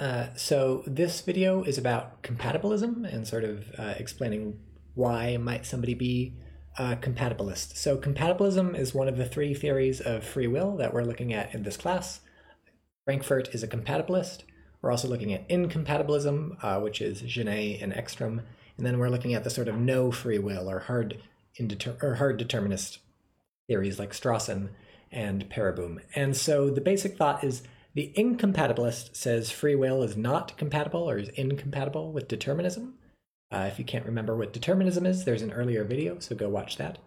Uh, so this video is about compatibilism and sort of uh, explaining why might somebody be a compatibilist. So compatibilism is one of the three theories of free will that we're looking at in this class. Frankfurt is a compatibilist. We're also looking at incompatibilism, uh, which is Ginet and Ekstrom. And then we're looking at the sort of no free will or hard, indeter- or hard determinist theories like Strawson and Pereboom. And so the basic thought is the incompatibilist says free will is not compatible or is incompatible with determinism. Uh, if you can't remember what determinism is, there's an earlier video, so go watch that.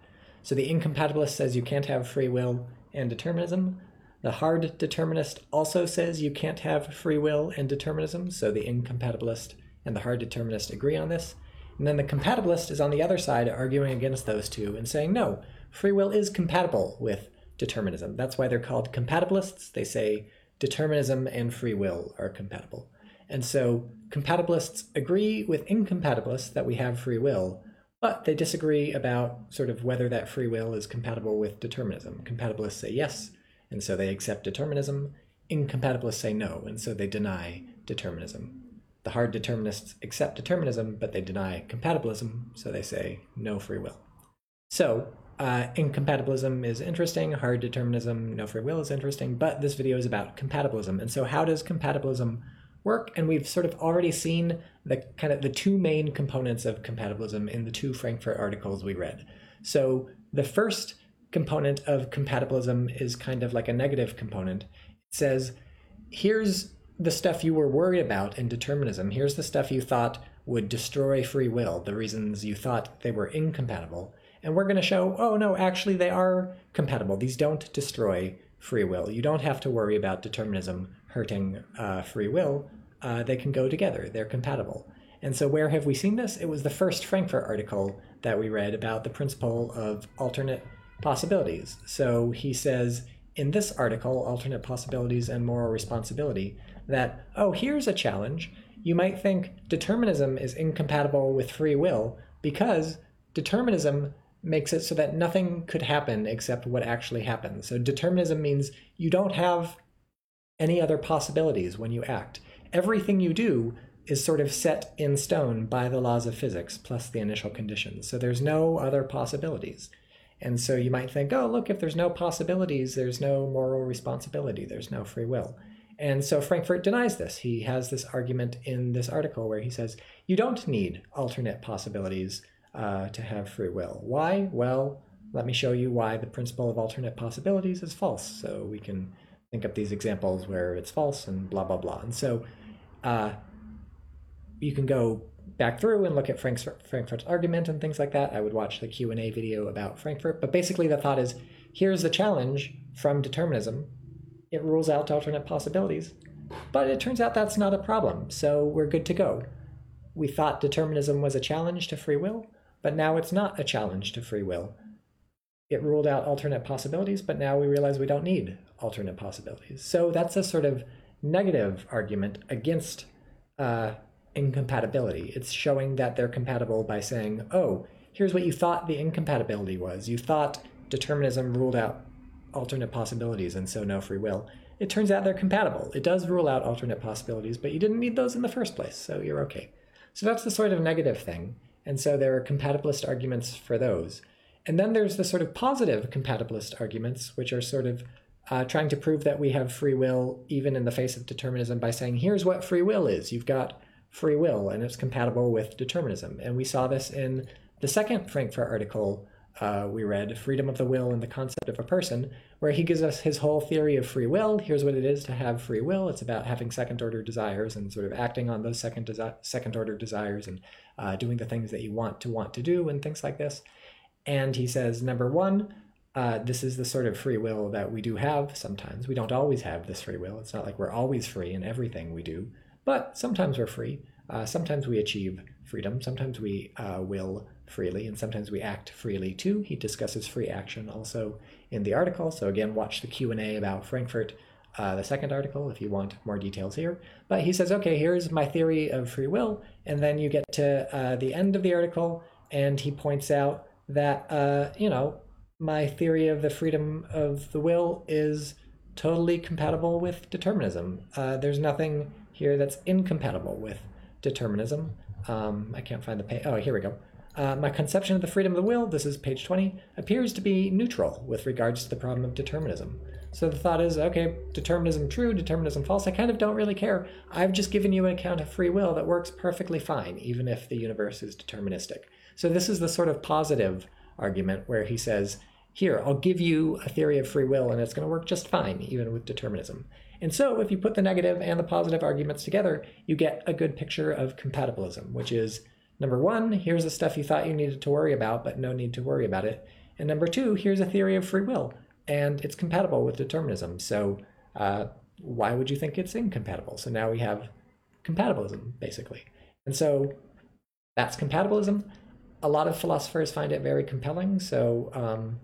So the incompatibilist says you can't have free will and determinism. The hard determinist also says you can't have free will and determinism, so the incompatibilist and the hard determinist agree on this. And then the compatibilist is on the other side arguing against those two and saying, no, free will is compatible with determinism. That's why they're called compatibilists. They say determinism and free will are compatible. And so compatibilists agree with incompatibilists that we have free will, but they disagree about sort of whether that free will is compatible with determinism. Compatibilists say yes, and so they accept determinism. Incompatibilists say no, and so they deny determinism. The hard determinists accept determinism, but they deny compatibilism, so they say no free will. So uh, incompatibilism is interesting, hard determinism, no free will is interesting, but this video is about compatibilism. And so how does compatibilism work? And we've sort of already seen the kind of the two main components of compatibilism in the two Frankfurt articles we read. So the first component of compatibilism is kind of like a negative component. It says, here's the stuff you were worried about in determinism. Here's the stuff you thought would destroy free will, the reasons you thought they were incompatible. And we're going to show, oh no, actually they are compatible. These don't destroy free will. You don't have to worry about determinism hurting uh, free will. Uh, they can go together. They're compatible. And so where have we seen this? It was the first Frankfurt article that we read about the principle of alternate possibilities. So he says in this article, Alternate Possibilities and Moral Responsibility, that, oh, here's a challenge. You might think determinism is incompatible with free will because determinism makes it so that nothing could happen except what actually happens. So determinism means you don't have any other possibilities when you act. Everything you do is sort of set in stone by the laws of physics plus the initial conditions. So there's no other possibilities. And so you might think, oh, look, if there's no possibilities, there's no moral responsibility, there's no free will. And so Frankfurt denies this. He has this argument in this article where he says, you don't need alternate possibilities uh, to have free will. Why? Well, let me show you why the principle of alternate possibilities is false. So we can think up these examples where it's false and blah, blah, blah. And so uh, you can go back through and look at Frank's, Frankfurt's argument and things like that. I would watch the Q&A video about Frankfurt. But basically the thought is, here's the challenge from determinism. It rules out alternate possibilities. But it turns out that's not a problem. So we're good to go. We thought determinism was a challenge to free will. But now it's not a challenge to free will. It ruled out alternate possibilities, but now we realize we don't need alternate possibilities. So that's a sort of negative argument against uh, incompatibility. It's showing that they're compatible by saying, oh, here's what you thought the incompatibility was. You thought determinism ruled out alternate possibilities and so no free will. It turns out they're compatible. It does rule out alternate possibilities, but you didn't need those in the first place, so you're okay. So that's the sort of negative thing. And so there are compatibilist arguments for those. And then there's the sort of positive compatibilist arguments, which are sort of uh, trying to prove that we have free will even in the face of determinism by saying, here's what free will is. You've got free will and it's compatible with determinism. And we saw this in the second Frankfurt article uh, we read, Freedom of the Will and the Concept of a Person, where he gives us his whole theory of free will. Here's what it is to have free will. It's about having second order desires and sort of acting on those second, desi- second order desires and uh, doing the things that you want to want to do and things like this. And he says, number one, uh, this is the sort of free will that we do have sometimes. We don't always have this free will. It's not like we're always free in everything we do, but sometimes we're free. Uh, sometimes we achieve freedom. Sometimes we uh, will freely, and sometimes we act freely too. He discusses free action also in the article. So again, watch the Q&A about Frankfurt, uh, the second article, if you want more details here. But he says, okay, here's my theory of free will. And then you get to uh, the end of the article, and he points out that, uh, you know, my theory of the freedom of the will is totally compatible with determinism. Uh, there's nothing here that's incompatible with determinism. Um, I can't find the page. Oh, here we go. Uh, my conception of the freedom of the will, this is page 20, appears to be neutral with regards to the problem of determinism. So the thought is, okay, determinism true, determinism false, I kind of don't really care. I've just given you an account of free will that works perfectly fine, even if the universe is deterministic. So this is the sort of positive argument where he says, here, I'll give you a theory of free will and it's going to work just fine, even with determinism. And so if you put the negative and the positive arguments together, you get a good picture of compatibilism, which is number one, here's the stuff you thought you needed to worry about, but no need to worry about it. And number two, here's a theory of free will and it's compatible with determinism. So uh, why would you think it's incompatible? So now we have compatibilism, basically. And so that's compatibilism. A lot of philosophers find it very compelling. So um,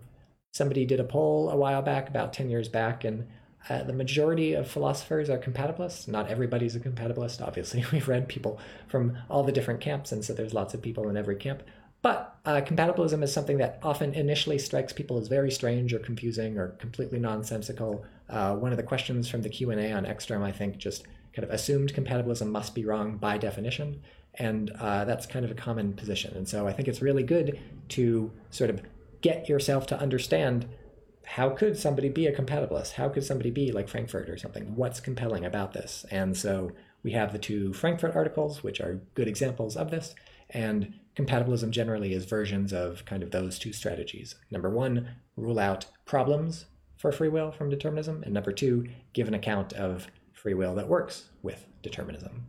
somebody did a poll a while back, about 10 years back, and uh, the majority of philosophers are compatibilists. Not everybody's a compatibilist, obviously. We've read people from all the different camps, and so there's lots of people in every camp. But uh, compatibilism is something that often initially strikes people as very strange or confusing or completely nonsensical. Uh, one of the questions from the Q&A on Ekstrom, I think, just kind of assumed compatibilism must be wrong by definition. And uh, that's kind of a common position. And so I think it's really good to sort of get yourself to understand how could somebody be a compatibilist? How could somebody be like Frankfurt or something? What's compelling about this? And so we have the two Frankfurt articles, which are good examples of this. And compatibilism generally is versions of kind of those two strategies. Number one, rule out problems for free will from determinism. And number two, give an account of free will that works with determinism.